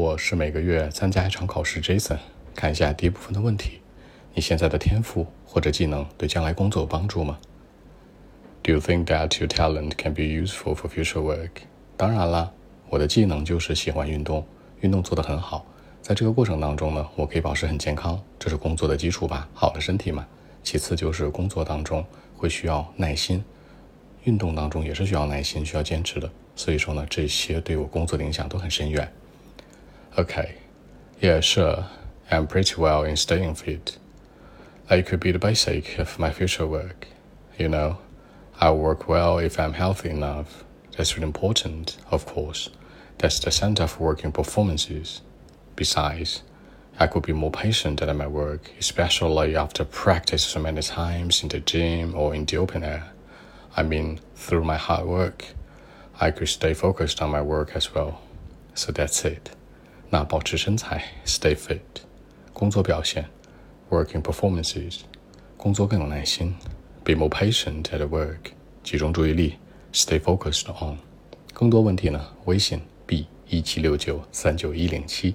我是每个月参加一场考试，Jason。看一下第一部分的问题：你现在的天赋或者技能对将来工作有帮助吗？Do you think that your talent can be useful for future work？当然啦，我的技能就是喜欢运动，运动做得很好。在这个过程当中呢，我可以保持很健康，这是工作的基础吧，好的身体嘛。其次就是工作当中会需要耐心，运动当中也是需要耐心、需要坚持的。所以说呢，这些对我工作的影响都很深远。Okay, yeah, sure, I'm pretty well in staying fit. That could be the basic of my future work. You know, I work well if I'm healthy enough. That's really important, of course. That's the center of working performances. Besides, I could be more patient at my work, especially after practice so many times in the gym or in the open air. I mean, through my hard work. I could stay focused on my work as well. So that's it. 那保持身材，stay fit。工作表现，working performances。工作更有耐心，be more patient at work。集中注意力，stay focused on。更多问题呢？微信 b 一七六九三九一零七。